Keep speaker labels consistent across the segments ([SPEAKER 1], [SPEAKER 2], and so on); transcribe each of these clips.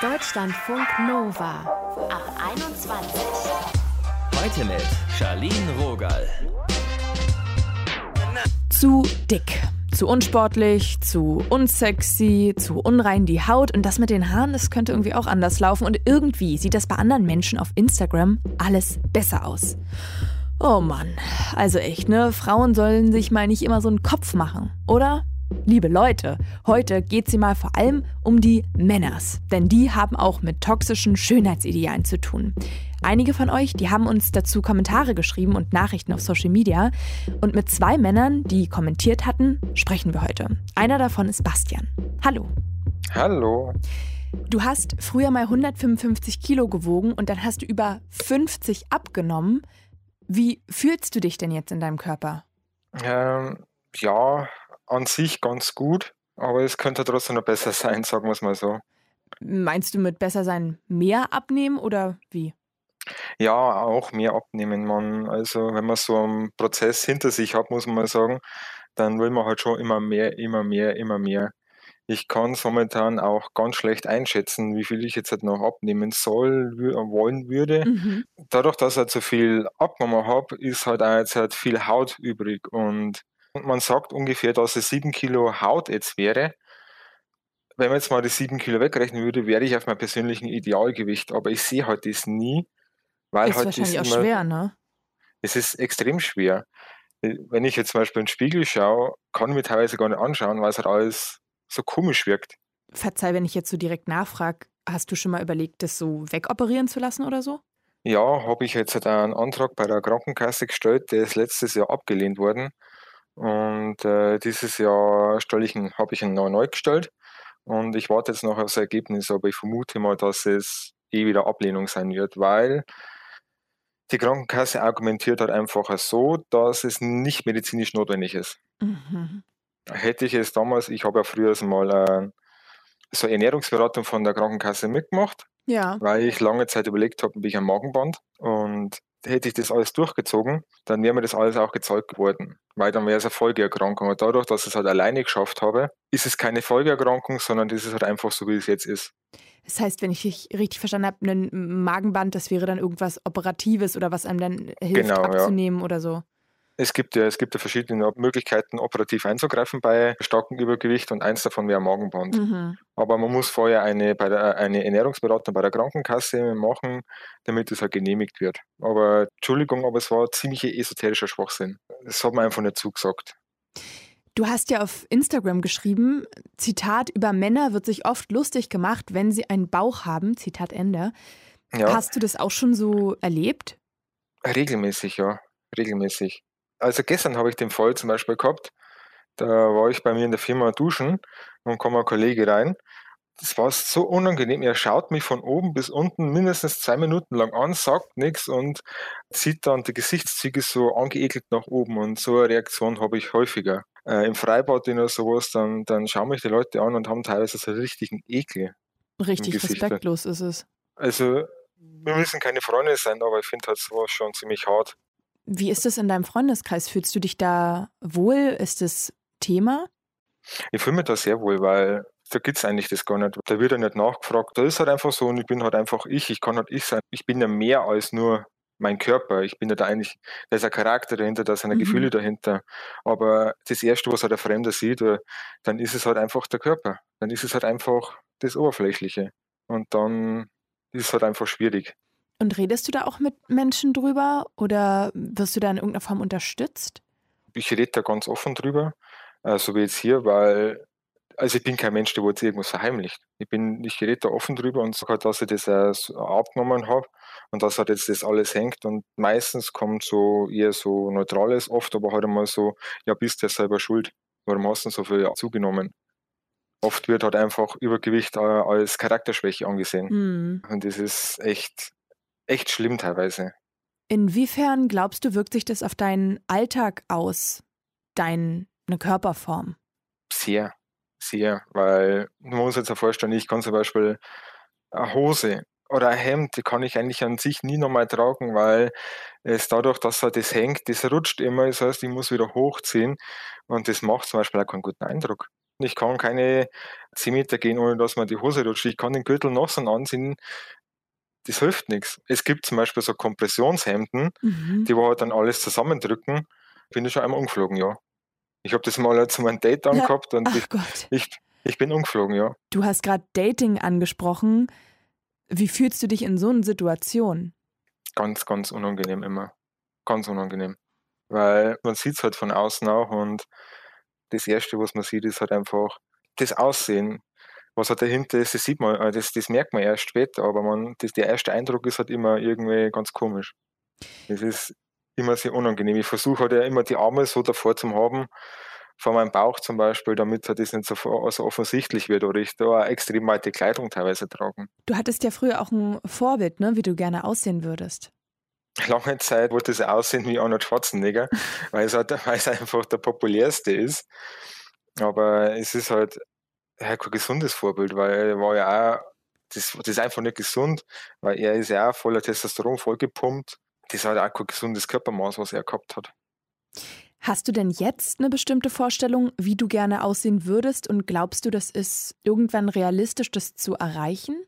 [SPEAKER 1] Deutschlandfunk Nova ab 21.
[SPEAKER 2] Heute mit Charlene Rogal.
[SPEAKER 3] Zu dick, zu unsportlich, zu unsexy, zu unrein die Haut und das mit den Haaren, das könnte irgendwie auch anders laufen und irgendwie sieht das bei anderen Menschen auf Instagram alles besser aus. Oh Mann, also echt, ne? Frauen sollen sich mal nicht immer so einen Kopf machen, oder? Liebe Leute, heute geht sie mal vor allem um die Männers, denn die haben auch mit toxischen Schönheitsidealen zu tun. Einige von euch, die haben uns dazu Kommentare geschrieben und Nachrichten auf Social Media. Und mit zwei Männern, die kommentiert hatten, sprechen wir heute. Einer davon ist Bastian. Hallo.
[SPEAKER 4] Hallo.
[SPEAKER 3] Du hast früher mal 155 Kilo gewogen und dann hast du über 50 abgenommen. Wie fühlst du dich denn jetzt in deinem Körper?
[SPEAKER 4] Ähm, ja, an sich ganz gut, aber es könnte trotzdem noch besser sein, sagen wir es mal so.
[SPEAKER 3] Meinst du mit besser sein mehr abnehmen oder wie?
[SPEAKER 4] Ja, auch mehr abnehmen. Man, also wenn man so einen Prozess hinter sich hat, muss man mal sagen, dann will man halt schon immer mehr, immer mehr, immer mehr. Ich kann es momentan auch ganz schlecht einschätzen, wie viel ich jetzt halt noch abnehmen soll, wollen würde.
[SPEAKER 3] Mhm.
[SPEAKER 4] Dadurch, dass ich halt so viel abgenommen habe, ist halt auch jetzt halt viel Haut übrig und und man sagt ungefähr, dass es 7 Kilo Haut jetzt wäre. Wenn man jetzt mal die 7 Kilo wegrechnen würde, wäre ich auf meinem persönlichen Idealgewicht. Aber ich sehe halt das nie. Weil
[SPEAKER 3] ist
[SPEAKER 4] halt
[SPEAKER 3] wahrscheinlich auch
[SPEAKER 4] immer,
[SPEAKER 3] schwer, ne?
[SPEAKER 4] Es ist extrem schwer. Wenn ich jetzt zum Beispiel in den Spiegel schaue, kann ich mir teilweise gar nicht anschauen, weil es halt alles so komisch wirkt.
[SPEAKER 3] Verzeih, wenn ich jetzt so direkt nachfrage, hast du schon mal überlegt, das so wegoperieren zu lassen oder so?
[SPEAKER 4] Ja, habe ich jetzt einen Antrag bei der Krankenkasse gestellt, der ist letztes Jahr abgelehnt worden. Und äh, dieses Jahr stelle ich ihn, habe ich ihn neu, neu gestellt. Und ich warte jetzt noch aufs Ergebnis, aber ich vermute mal, dass es eh wieder Ablehnung sein wird, weil die Krankenkasse argumentiert halt einfach so, dass es nicht medizinisch notwendig ist.
[SPEAKER 3] Mhm.
[SPEAKER 4] Hätte ich es damals, ich habe ja früher mal äh, so eine Ernährungsberatung von der Krankenkasse mitgemacht,
[SPEAKER 3] Ja.
[SPEAKER 4] weil ich lange Zeit überlegt habe, bin ich am Magenband und hätte ich das alles durchgezogen, dann wäre mir das alles auch gezeigt geworden, weil dann wäre es eine Folgeerkrankung. Und dadurch, dass ich es halt alleine geschafft habe, ist es keine Folgeerkrankung, sondern das ist halt einfach so, wie es jetzt ist.
[SPEAKER 3] Das heißt, wenn ich dich richtig verstanden habe, ein Magenband, das wäre dann irgendwas Operatives oder was einem dann hilft
[SPEAKER 4] Genau, ja.
[SPEAKER 3] abzunehmen oder so.
[SPEAKER 4] Es gibt ja, es gibt ja verschiedene Möglichkeiten, operativ einzugreifen bei starkem Übergewicht und eins davon wäre Magenband.
[SPEAKER 3] Mhm.
[SPEAKER 4] Aber man muss vorher eine, bei der, eine Ernährungsberatung bei der Krankenkasse machen, damit es halt genehmigt wird. Aber Entschuldigung, aber es war ziemlich esoterischer Schwachsinn. Das hat man einfach nicht zugesagt.
[SPEAKER 3] Du hast ja auf Instagram geschrieben, Zitat, über Männer wird sich oft lustig gemacht, wenn sie einen Bauch haben, Zitat Ende.
[SPEAKER 4] Ja,
[SPEAKER 3] Hast du das auch schon so erlebt?
[SPEAKER 4] regelmäßig, ja. Regelmäßig. Also gestern habe ich den Fall zum Beispiel gehabt. Da war ich bei mir in der Firma duschen und kam ein Kollege rein. Das war so unangenehm. Er schaut mich von oben bis unten mindestens zwei Minuten lang an, sagt nichts und zieht dann die Gesichtszüge so angeekelt nach oben. Und so eine Reaktion habe ich häufiger. Äh, Im Freibad oder sowas, dann, dann schauen mich die Leute an und haben teilweise so einen richtigen Ekel.
[SPEAKER 3] Richtig respektlos ist es.
[SPEAKER 4] Also, wir müssen keine Freunde sein, aber ich finde halt sowas schon ziemlich hart.
[SPEAKER 3] Wie ist es in deinem Freundeskreis? Fühlst du dich da wohl? Ist das Thema?
[SPEAKER 4] Ich fühle mich da sehr wohl, weil da gibt es eigentlich das gar nicht. Da wird ja nicht nachgefragt. Da ist halt einfach so und ich bin halt einfach ich. Ich kann halt ich sein. Ich bin ja mehr als nur mein Körper. Ich bin ja da eigentlich, da ist ein Charakter dahinter, da sind
[SPEAKER 3] Mhm.
[SPEAKER 4] Gefühle dahinter. Aber das Erste, was halt der Fremde sieht, äh, dann ist es halt einfach der Körper. Dann ist es halt einfach das Oberflächliche. Und dann ist es halt einfach schwierig.
[SPEAKER 3] Und redest du da auch mit Menschen drüber oder wirst du da in irgendeiner Form unterstützt?
[SPEAKER 4] Ich rede da ganz offen drüber, äh, so wie jetzt hier, weil also ich bin kein Mensch, der jetzt irgendwas verheimlicht. Ich bin, ich rede da offen drüber und sage halt, dass ich das abgenommen habe und dass halt jetzt das alles hängt und meistens kommt so eher so Neutrales oft, aber halt einmal so, ja, bist ja selber schuld. Warum hast du so viel zugenommen? Oft wird halt einfach Übergewicht äh, als Charakterschwäche angesehen
[SPEAKER 3] Hm.
[SPEAKER 4] und das ist echt, echt schlimm teilweise.
[SPEAKER 3] Inwiefern glaubst du, wirkt sich das auf deinen Alltag aus, deine Körperform?
[SPEAKER 4] Sehr, sehr, weil man muss jetzt ja vorstellen, ich kann zum Beispiel eine Hose oder ein Hemd, die kann ich eigentlich an sich nie nochmal tragen, weil es dadurch, dass halt das hängt, das rutscht immer, das heißt, ich muss wieder hochziehen und das macht zum Beispiel auch keinen guten Eindruck. Ich kann keine 10 Meter gehen, ohne dass man die Hose rutscht. Ich kann den Gürtel noch so anziehen. Das hilft nichts. Es gibt zum Beispiel so Kompressionshemden, mhm. die wo halt dann alles zusammendrücken. Bin ich schon einmal umgeflogen, ja. Ich habe das mal zu meinem Date angehabt ja. und ich, ich, ich, bin umgeflogen, ja.
[SPEAKER 3] Du hast gerade Dating angesprochen. Wie fühlst du dich in so einer Situation?
[SPEAKER 4] Ganz, ganz unangenehm immer. Ganz unangenehm. Weil man sieht es halt von außen auch und das Erste, was man sieht, ist halt einfach das Aussehen. Was halt dahinter ist, das sieht man, äh, das, das merkt man erst später, aber man, das, der erste Eindruck ist halt immer irgendwie ganz komisch. Das ist immer sehr unangenehm. Ich versuche halt ja immer die Arme so davor zu haben, vor meinem Bauch zum Beispiel, damit halt das nicht so, so offensichtlich wird oder ich da extrem weite Kleidung teilweise tragen.
[SPEAKER 3] Du hattest ja früher auch ein Vorbild, ne, wie du gerne aussehen würdest
[SPEAKER 4] lange Zeit wollte es aussehen wie Arnold Schwarzenegger, weil es, halt, weil es einfach der populärste ist. Aber es ist halt ja, kein gesundes Vorbild, weil er war ja auch, das, das ist einfach nicht gesund, weil er ist ja auch voller Testosteron vollgepumpt. Das halt auch kein gesundes Körpermaß, was er gehabt hat.
[SPEAKER 3] Hast du denn jetzt eine bestimmte Vorstellung, wie du gerne aussehen würdest und glaubst du, das ist irgendwann realistisch, das zu erreichen?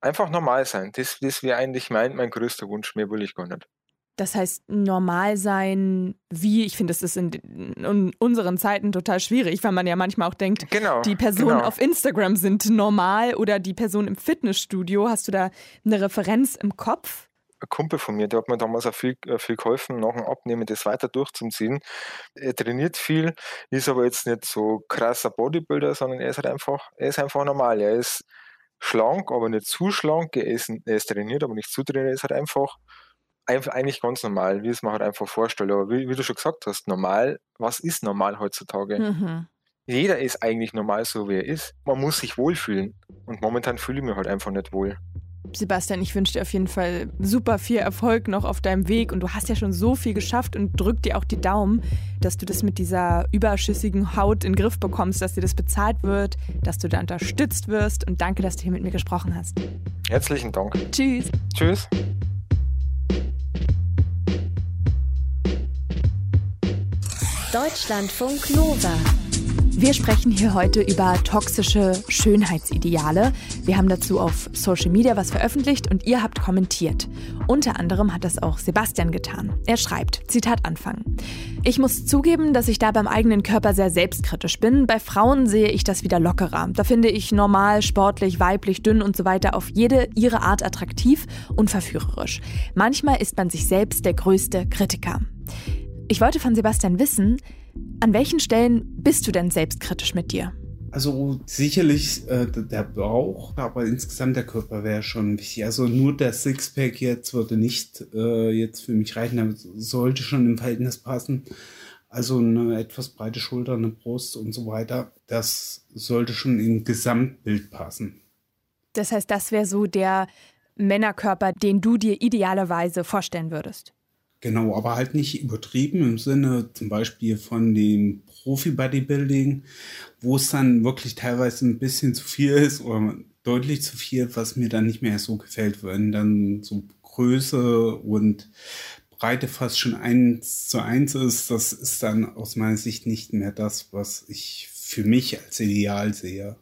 [SPEAKER 4] Einfach normal sein. Das, das wäre eigentlich mein, mein größter Wunsch. Mehr will ich gar nicht.
[SPEAKER 3] Das heißt, normal sein, wie, ich finde, das ist in, in, unseren Zeiten total schwierig, weil man ja manchmal auch denkt,
[SPEAKER 4] genau,
[SPEAKER 3] die Personen
[SPEAKER 4] genau.
[SPEAKER 3] auf Instagram sind normal oder die Person im Fitnessstudio. Hast du da eine Referenz im Kopf?
[SPEAKER 4] Ein Kumpel von mir, der hat mir damals auch viel, äh, viel geholfen, nach dem Abnehmen das weiter durchzuziehen. Er trainiert viel, ist aber jetzt nicht so krasser Bodybuilder, sondern er ist halt einfach, er ist einfach normal. Er ist schlank, aber nicht zu schlank. Er ist, er ist trainiert, aber nicht zu trainiert. Er ist halt einfach, einfach eigentlich ganz normal, wie es man halt einfach vorstellt. Aber wie, wie, du schon gesagt hast, normal, was ist normal heutzutage? Mhm. Jeder ist eigentlich normal so, wie er ist. Man muss sich wohlfühlen. Und momentan fühle ich mich halt einfach nicht wohl.
[SPEAKER 3] Sebastian, ich wünsche dir auf jeden Fall super viel Erfolg noch auf deinem Weg und du hast ja schon so viel geschafft und drück dir auch die Daumen, dass du das mit dieser überschüssigen Haut in den Griff bekommst, dass dir das bezahlt wird, dass du da unterstützt wirst und danke, dass du hier mit mir gesprochen hast.
[SPEAKER 4] Herzlichen Dank.
[SPEAKER 3] Tschüss.
[SPEAKER 4] Tschüss.
[SPEAKER 1] Deutschlandfunk Nova.
[SPEAKER 3] Wir sprechen hier heute über toxische Schönheitsideale. Wir haben dazu auf Social Media was veröffentlicht und ihr habt kommentiert. Unter anderem hat das auch Sebastian getan. Er schreibt, Zitat Anfang. Ich muss zugeben, dass ich da beim eigenen Körper sehr selbstkritisch bin. Bei Frauen sehe ich das wieder lockerer. Da finde ich normal, sportlich, weiblich, dünn und so weiter auf jede ihre Art attraktiv und verführerisch. Manchmal ist man sich selbst der größte Kritiker. Ich wollte von Sebastian wissen, an welchen Stellen bist du denn selbstkritisch mit dir?
[SPEAKER 5] Also sicherlich äh, der Bauch, aber insgesamt der Körper wäre schon wichtig. Also nur der Sixpack jetzt würde nicht äh, jetzt für mich reichen, aber sollte schon im Verhältnis passen. Also eine etwas breite Schulter, eine Brust und so weiter, das sollte schon im Gesamtbild passen.
[SPEAKER 3] Das heißt, das wäre so der Männerkörper, den du dir idealerweise vorstellen würdest.
[SPEAKER 5] Genau, aber halt nicht übertrieben im Sinne zum Beispiel von dem Profi-Bodybuilding, wo es dann wirklich teilweise ein bisschen zu viel ist oder deutlich zu viel, was mir dann nicht mehr so gefällt, wenn dann so Größe und Breite fast schon eins zu eins ist, das ist dann aus meiner Sicht nicht mehr das, was ich für mich als Ideal sehe.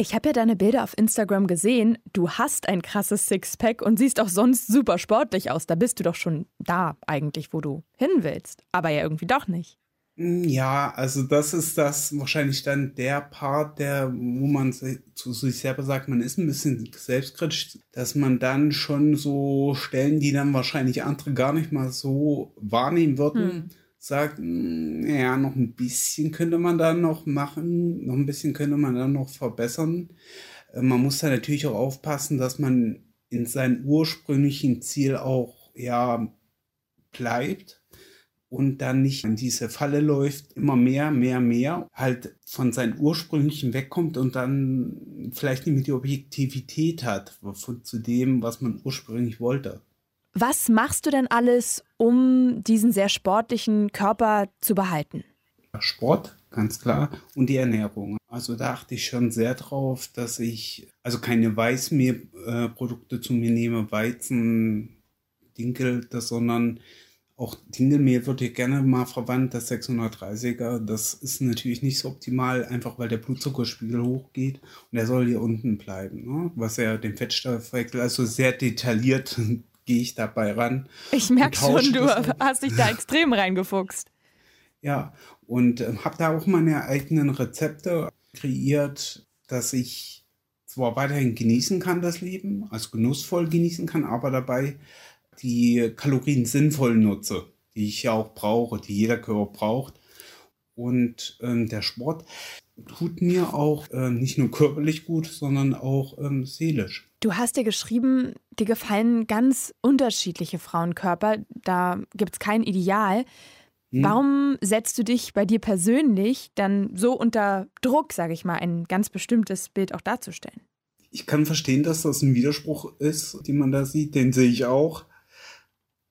[SPEAKER 3] Ich habe ja deine Bilder auf Instagram gesehen. Du hast ein krasses Sixpack und siehst auch sonst super sportlich aus. Da bist du doch schon da eigentlich, wo du hin willst. Aber ja irgendwie doch nicht.
[SPEAKER 5] Hm, ja, also das ist das wahrscheinlich dann der Part, der, wo man zu sich selber sagt, man ist ein bisschen selbstkritisch, dass man dann schon so Stellen, die dann wahrscheinlich andere gar nicht mal so wahrnehmen würden, hm sagt, hm, ja, noch ein bisschen könnte man da noch machen, noch ein bisschen könnte man da noch verbessern. Äh, man muss da natürlich auch aufpassen, dass man in seinem ursprünglichen Ziel auch, ja, bleibt und dann nicht in diese Falle läuft, immer mehr, mehr, mehr, halt von seinem ursprünglichen wegkommt und dann vielleicht nicht mehr die Objektivität hat von, zu dem, was man ursprünglich wollte.
[SPEAKER 3] Was machst du denn alles, um diesen sehr sportlichen Körper zu behalten?
[SPEAKER 5] Sport, ganz klar, und die Ernährung. Also da achte ich schon sehr drauf, dass ich also keine Weißmehlprodukte zu mir nehme, Weizen, Dinkel, sondern Auch Dinkelmehl wird hier gerne mal verwandt, das 630er. Das ist natürlich nicht so optimal, einfach weil der Blutzuckerspiegel hochgeht und der soll hier unten bleiben, ne? was ja den Fettstoffwechsel, also sehr detailliert gehe ich dabei ran.
[SPEAKER 3] Ich merke schon, du hast dich da extrem reingefuchst.
[SPEAKER 5] Ja, und äh, habe da auch meine eigenen Rezepte kreiert, dass ich zwar weiterhin genießen kann, das Leben, also genussvoll genießen kann, aber dabei die Kalorien sinnvoll nutze, die ich ja auch brauche, die jeder Körper braucht. Und ähm, der Sport tut mir auch äh, nicht nur körperlich gut, sondern auch ähm, seelisch.
[SPEAKER 3] Du hast dir geschrieben, dir gefallen ganz unterschiedliche Frauenkörper. Da gibt es kein Ideal. Hm. Warum setzt du dich bei dir persönlich dann so unter Druck, sage ich mal, ein ganz bestimmtes Bild auch darzustellen?
[SPEAKER 5] Ich kann verstehen, dass das ein Widerspruch ist, den man da sieht. Den sehe ich auch.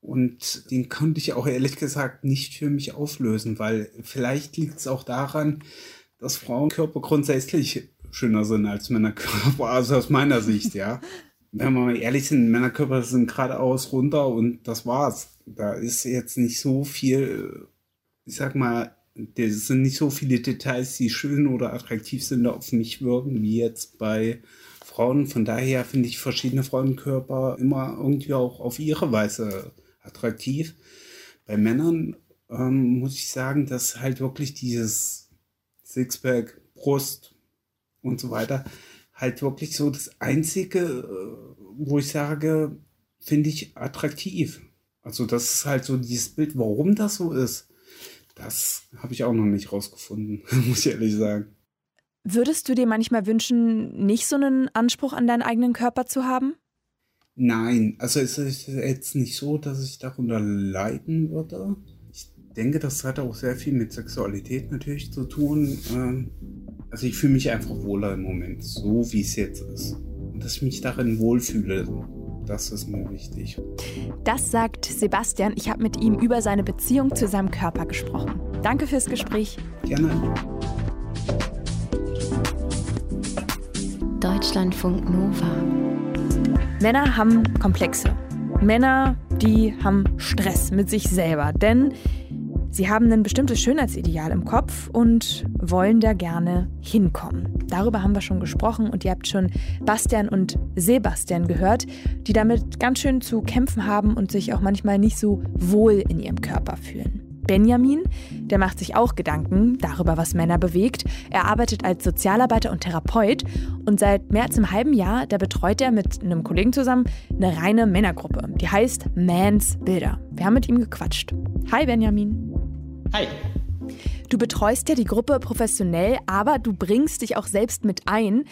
[SPEAKER 5] Und den konnte ich auch ehrlich gesagt nicht für mich auflösen, weil vielleicht liegt es auch daran, dass Frauenkörper grundsätzlich schöner sind als Männerkörper, also aus meiner Sicht, ja. Wenn wir mal ehrlich sind, Männerkörper sind geradeaus runter und das war's. Da ist jetzt nicht so viel, ich sag mal, es sind nicht so viele Details, die schön oder attraktiv sind, auf mich wirken, wie jetzt bei Frauen. Von daher finde ich verschiedene Frauenkörper immer irgendwie auch auf ihre Weise attraktiv. Bei Männern ähm, muss ich sagen, dass halt wirklich dieses Sixpack, Brust und so weiter halt wirklich so das Einzige, äh, wo ich sage, finde ich attraktiv. Also das ist halt so dieses Bild, warum das so ist. Das habe ich auch noch nicht rausgefunden, muss ich ehrlich sagen.
[SPEAKER 3] Würdest du dir manchmal wünschen, nicht so einen Anspruch an deinen eigenen Körper zu haben?
[SPEAKER 5] Nein, also es ist jetzt nicht so, dass ich darunter leiden würde. Ich denke, das hat auch sehr viel mit Sexualität natürlich zu tun. Ähm, also ich fühle mich einfach wohler im Moment, so wie es jetzt ist. Und dass ich mich darin wohlfühle, das ist mir wichtig.
[SPEAKER 3] Das sagt Sebastian. Ich habe mit ihm über seine Beziehung zu seinem Körper gesprochen. Danke fürs Gespräch.
[SPEAKER 5] Gerne.
[SPEAKER 1] Deutschlandfunk Nova.
[SPEAKER 3] Männer haben Komplexe. Männer, die haben Stress mit sich selber, denn sie haben ein bestimmtes Schönheitsideal im Kopf und wollen da gerne hinkommen. Darüber haben wir schon gesprochen und ihr habt schon Bastian und Sebastian gehört, die damit ganz schön zu kämpfen haben und sich auch manchmal nicht so wohl in ihrem Körper fühlen. Benjamin, der macht sich auch Gedanken darüber, was Männer bewegt. Er arbeitet als Sozialarbeiter und Therapeut und seit mehr als einem halben Jahr, da betreut er mit einem Kollegen zusammen eine reine Männergruppe, die heißt Mans Bilder. Wir haben mit ihm gequatscht. Hi Benjamin.
[SPEAKER 6] Hi.
[SPEAKER 3] Du betreust ja die Gruppe professionell, aber du bringst dich auch selbst mit ein.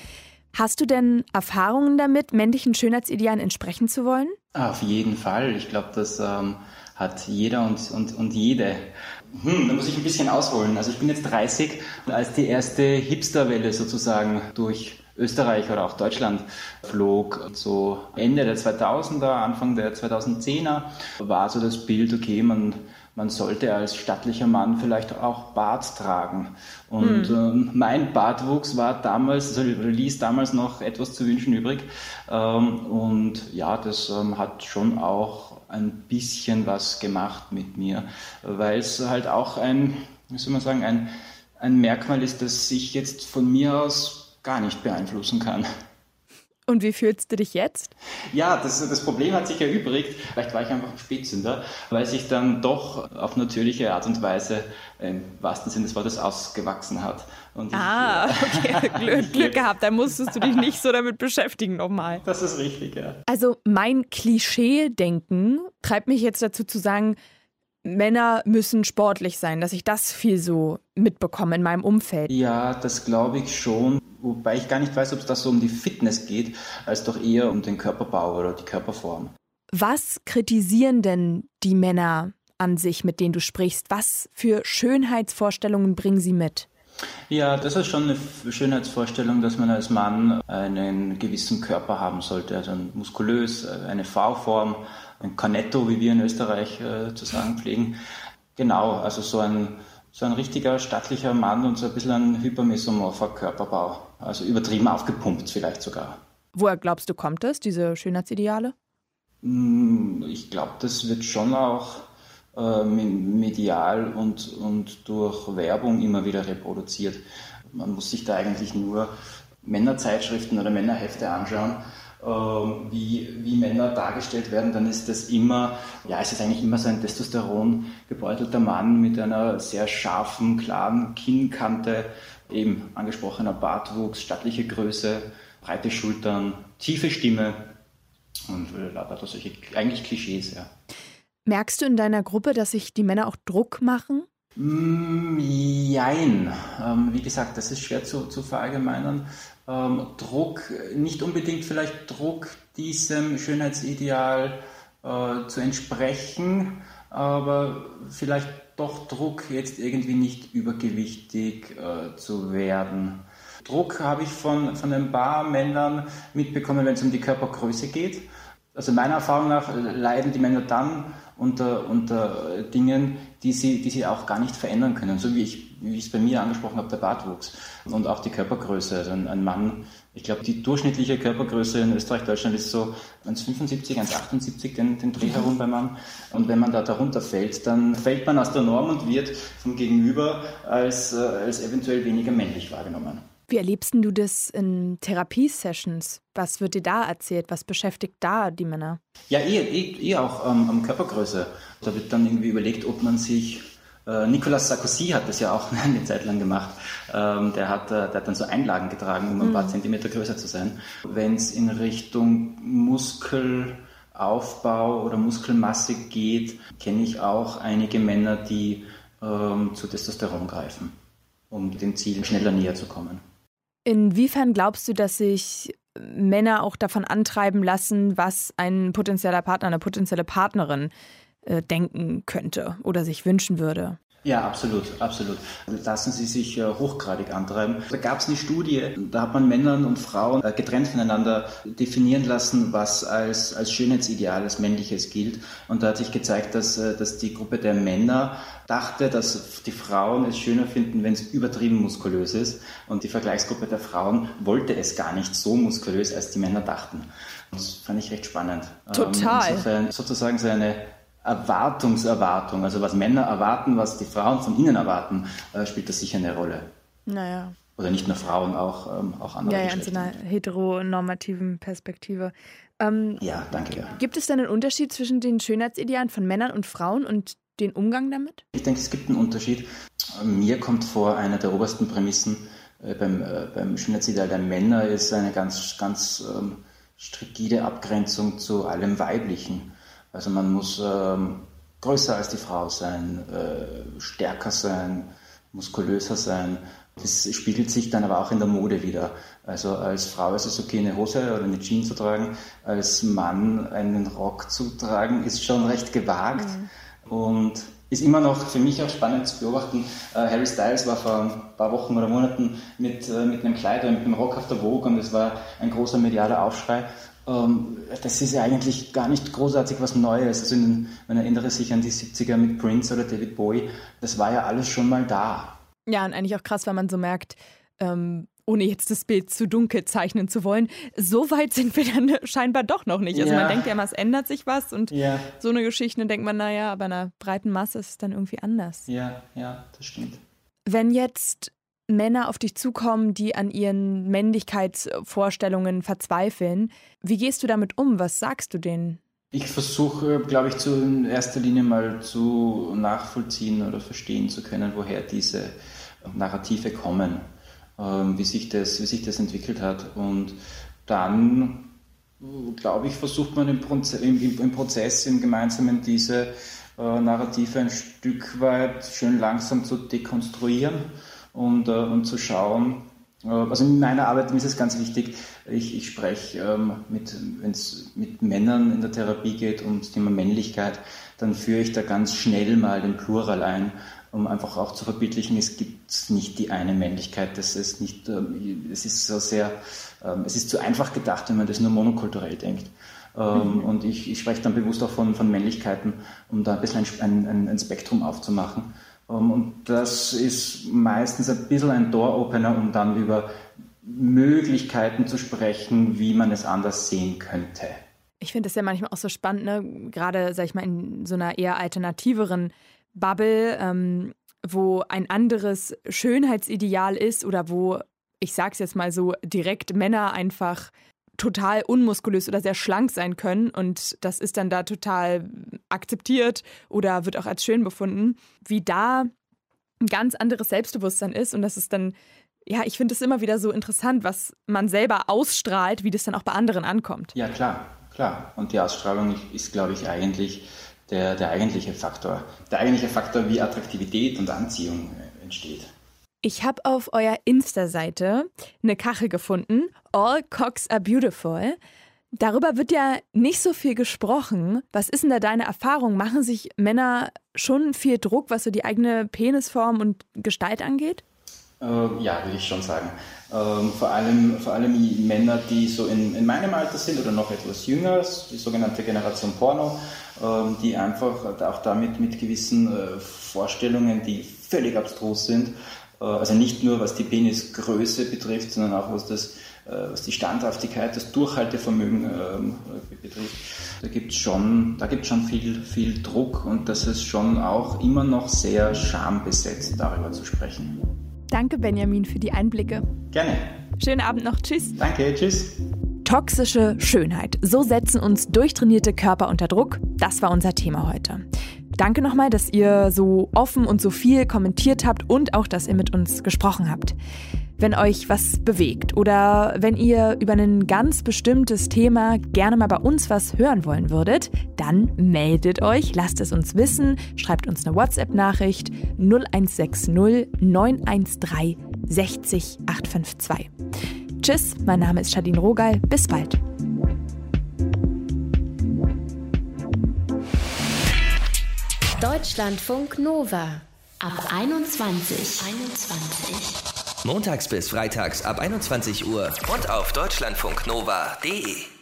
[SPEAKER 3] Hast du denn Erfahrungen damit, männlichen Schönheitsidealen entsprechen zu wollen?
[SPEAKER 6] Auf jeden Fall. Ich glaube, dass ähm, hat jeder und, und, und jede. Hm, da muss ich ein bisschen ausholen. Also ich bin jetzt 30 und als die erste Hipsterwelle sozusagen durch Österreich oder auch Deutschland flog, so Ende der 2000er, Anfang der 2010er, war so das Bild, okay, man, man sollte als stattlicher Mann vielleicht auch Bart tragen. Und hm. äh, mein Bartwuchs war damals, also ließ damals noch etwas zu wünschen übrig. Ähm, und ja, das ähm, hat schon auch ein bisschen was gemacht mit mir, weil es halt auch ein, wie soll man sagen, ein, ein Merkmal ist, das ich jetzt von mir aus gar nicht beeinflussen kann.
[SPEAKER 3] Und wie fühlst du dich jetzt?
[SPEAKER 6] Ja, das, das Problem hat sich erübrigt. Vielleicht war ich einfach ein Spätzünder, weil sich dann doch auf natürliche Art und Weise im wahrsten Sinne des Wortes ausgewachsen hat.
[SPEAKER 3] Und ah, ich, okay, Glück, Glück gehabt. Da musstest du dich nicht so damit beschäftigen nochmal.
[SPEAKER 6] Das ist richtig, ja.
[SPEAKER 3] Also mein Klischee-Denken treibt mich jetzt dazu zu sagen, Männer müssen sportlich sein, dass ich das viel so mitbekomme in meinem Umfeld.
[SPEAKER 6] Ja, das glaube ich schon. Wobei ich gar nicht weiß, ob es da so um die Fitness geht, als doch eher um den Körperbau oder die Körperform.
[SPEAKER 3] Was kritisieren denn die Männer an sich, mit denen du sprichst? Was für Schönheitsvorstellungen bringen sie mit?
[SPEAKER 6] Ja, das ist schon eine Schönheitsvorstellung, dass man als Mann einen gewissen Körper haben sollte, also muskulös, eine V-Form, ein Cornetto, wie wir in Österreich äh, zu sagen pflegen. Genau, also so ein, so ein richtiger stattlicher Mann und so ein bisschen ein hypermesomorpher Körperbau. Also übertrieben aufgepumpt vielleicht sogar.
[SPEAKER 3] Woher glaubst du, kommt das, diese Schönheitsideale?
[SPEAKER 6] Hm, ich glaube, das wird schon auch äh, medial und, und durch Werbung immer wieder reproduziert. Man muss sich da eigentlich nur Männerzeitschriften oder Männerhefte anschauen, ähm, wie, wie Männer dargestellt werden, dann ist das immer, ja, es ist eigentlich immer so ein Testosteron gebeutelter Mann mit einer sehr scharfen, klaren Kinnkante, eben angesprochener Bartwuchs, stattliche Größe, breite Schultern, tiefe Stimme und äh, lauter solche eigentlich Klischees, ja.
[SPEAKER 3] Merkst du in deiner Gruppe, dass sich die Männer auch Druck machen?
[SPEAKER 6] Mm, jein. Ähm, wie gesagt, das ist schwer zu, zu verallgemeinern. Ähm, Druck, nicht unbedingt vielleicht Druck, diesem Schönheitsideal äh, zu entsprechen, aber vielleicht doch Druck, jetzt irgendwie nicht übergewichtig äh, zu werden. Druck habe ich von, von ein paar Männern mitbekommen, wenn es um die Körpergröße geht. Also meiner Erfahrung nach leiden die Männer dann unter, unter Dingen, die sie, die sie auch gar nicht verändern können. So wie ich, wie ich es bei mir angesprochen habe, der Bartwuchs und auch die Körpergröße. Also ein, ein Mann, ich glaube, die durchschnittliche Körpergröße in Österreich, Deutschland ist so 1,75, 1,78 den, den Dreh herum beim Mann. Und wenn man da darunter fällt, dann fällt man aus der Norm und wird vom Gegenüber als, äh, als eventuell weniger männlich wahrgenommen.
[SPEAKER 3] Wie erlebst du das in Therapiesessions? Was wird dir da erzählt? Was beschäftigt da die Männer?
[SPEAKER 6] Ja, eh, eh, eh auch ähm, am Körpergröße. Da wird dann irgendwie überlegt, ob man sich äh, Nicolas Sarkozy hat das ja auch eine Zeit lang gemacht. Ähm, der, hat, äh, der hat dann so Einlagen getragen, um ein paar mhm. Zentimeter größer zu sein. Wenn es in Richtung Muskelaufbau oder Muskelmasse geht, kenne ich auch einige Männer, die ähm, zu Testosteron greifen, um dem Ziel schneller näher zu kommen.
[SPEAKER 3] Inwiefern glaubst du, dass sich Männer auch davon antreiben lassen, was ein potenzieller Partner, eine potenzielle Partnerin äh, denken könnte oder sich wünschen würde?
[SPEAKER 6] Ja, absolut, absolut. Lassen Sie sich äh, hochgradig antreiben. Da gab es eine Studie, da hat man Männern und Frauen äh, getrennt voneinander definieren lassen, was als, als Schönheitsideal, als männliches gilt. Und da hat sich gezeigt, dass, äh, dass die Gruppe der Männer dachte, dass die Frauen es schöner finden, wenn es übertrieben muskulös ist. Und die Vergleichsgruppe der Frauen wollte es gar nicht so muskulös, als die Männer dachten. Das fand ich recht spannend.
[SPEAKER 3] Total.
[SPEAKER 6] Ähm, insofern sozusagen so eine Erwartungserwartung, also was Männer erwarten, was die Frauen von ihnen erwarten, äh, spielt das sicher eine Rolle.
[SPEAKER 3] Naja.
[SPEAKER 6] Oder nicht nur Frauen, auch, ähm, auch andere.
[SPEAKER 3] Ja, ja, in so einer heteronormativen Perspektive.
[SPEAKER 6] Ähm, ja, danke. Ja.
[SPEAKER 3] Gibt es denn einen Unterschied zwischen den Schönheitsidealen von Männern und Frauen und den Umgang damit?
[SPEAKER 6] Ich denke, es gibt einen Unterschied. Mir kommt vor, eine der obersten Prämissen äh, beim, äh, beim Schönheitsideal der Männer ist eine ganz, ganz ähm, strikide Abgrenzung zu allem Weiblichen. Also man muss ähm, größer als die Frau sein, äh, stärker sein, muskulöser sein. Das spiegelt sich dann aber auch in der Mode wieder. Also als Frau ist es okay, eine Hose oder eine Jeans zu tragen. Als Mann einen Rock zu tragen, ist schon recht gewagt. Mhm. Und ist immer noch für mich auch spannend zu beobachten. Äh, Harry Styles war vor ein paar Wochen oder Monaten mit, äh, mit einem Kleid oder mit einem Rock auf der Vogue und es war ein großer medialer Aufschrei. Ähm, das ist ja eigentlich gar nicht großartig was Neues. Also in, man erinnere sich an die 70er mit Prince oder David Bowie. Das war ja alles schon mal da.
[SPEAKER 3] Ja, und eigentlich auch krass, weil man so merkt, ähm, ohne jetzt das Bild zu dunkel zeichnen zu wollen, so weit sind wir dann scheinbar doch noch nicht. Also ja. man denkt ja immer, es ändert sich was und ja. so eine Geschichte, dann denkt man, naja, bei einer breiten Masse ist es dann irgendwie anders.
[SPEAKER 6] Ja, ja, das stimmt.
[SPEAKER 3] Wenn jetzt Männer auf dich zukommen, die an ihren Männlichkeitsvorstellungen verzweifeln. Wie gehst du damit um? Was sagst du denen?
[SPEAKER 6] Ich versuche, glaube ich, zu in erster Linie mal zu nachvollziehen oder verstehen zu können, woher diese Narrative kommen, ähm, wie, sich das, wie sich das entwickelt hat. Und dann, glaube ich, versucht man im, Proze im, im Prozess, im Gemeinsamen diese äh, Narrative ein Stück weit schön langsam zu dekonstruieren und, äh, und zu schauen, äh, also in meiner Arbeit ist es ganz wichtig, ich, ich spreche ähm, mit, wenn es mit Männern in der Therapie geht das Thema Männlichkeit, dann führe ich da ganz schnell mal den Plural ein, um einfach auch zu verbildlichen, es gibt nicht die eine Männlichkeit, das ist nicht, ähm, es ist so sehr, ähm, es ist zu einfach gedacht, wenn man das nur monokulturell denkt. Ähm, mhm. Und ich, ich, spreche dann bewusst auch von, von Männlichkeiten, um da ein bisschen ein, ein, ein Spektrum aufzumachen. Ähm, und das ist meistens ein bisschen ein Door-Opener, um dann über Möglichkeiten zu sprechen, wie man es anders sehen könnte.
[SPEAKER 3] Ich finde es ja manchmal auch so spannend, ne? gerade, sag ich mal, in so einer eher alternativeren Bubble, ähm, wo ein anderes Schönheitsideal ist oder wo, ich sag's jetzt mal so, direkt Männer einfach total unmuskulös oder sehr schlank sein können und das ist dann da total akzeptiert oder wird auch als schön befunden, wie da ein ganz anderes Selbstbewusstsein ist und das ist dann, ja, ich finde es immer wieder so interessant, was man selber ausstrahlt, wie das dann auch bei anderen ankommt.
[SPEAKER 6] Ja, klar, klar. Und die Ausstrahlung ist, glaube ich, eigentlich der, der eigentliche Faktor. Der eigentliche Faktor, wie Attraktivität und Anziehung entsteht.
[SPEAKER 3] Ich habe auf eurer Insta-Seite eine Kachel gefunden. All Cocks are beautiful. Darüber wird ja nicht so viel gesprochen. Was ist denn da deine Erfahrung? Machen sich Männer schon viel Druck, was so die eigene Penisform und Gestalt angeht?
[SPEAKER 6] Ähm, ja, würde ich schon sagen. Ähm, vor, allem, vor allem Männer, die so in, in meinem Alter sind oder noch etwas jünger, die sogenannte Generation Porno, ähm, die einfach auch damit mit gewissen äh, Vorstellungen, die völlig abstrus sind, also nicht nur was die Penisgröße betrifft, sondern auch was, das, äh, was die Standhaftigkeit, das Durchhaltevermögen ähm, betrifft. Da gibt es schon, schon viel, viel Druck und das ist schon auch immer noch sehr schambesetzt, darüber zu sprechen.
[SPEAKER 3] Danke, Benjamin, für die Einblicke.
[SPEAKER 6] Gerne.
[SPEAKER 3] Schönen Abend noch. Tschüss.
[SPEAKER 6] Danke, tschüss.
[SPEAKER 3] Toxische Schönheit. So setzen uns durchtrainierte Körper unter Druck. Das war unser Thema heute. Danke nochmal, dass ihr so offen und so viel kommentiert habt und auch, dass ihr mit uns gesprochen habt. Wenn euch was bewegt oder wenn ihr über ein ganz bestimmtes Thema gerne mal bei uns was hören wollen würdet, dann meldet euch, lasst es uns wissen, schreibt uns eine WhatsApp-Nachricht 0160 913 60 852. Tschüss, mein Name ist Shadin Rogal. Bis bald.
[SPEAKER 1] Deutschlandfunk Nova ab 21. 21.
[SPEAKER 2] Montags bis freitags ab 21 Uhr und auf deutschlandfunknova.de.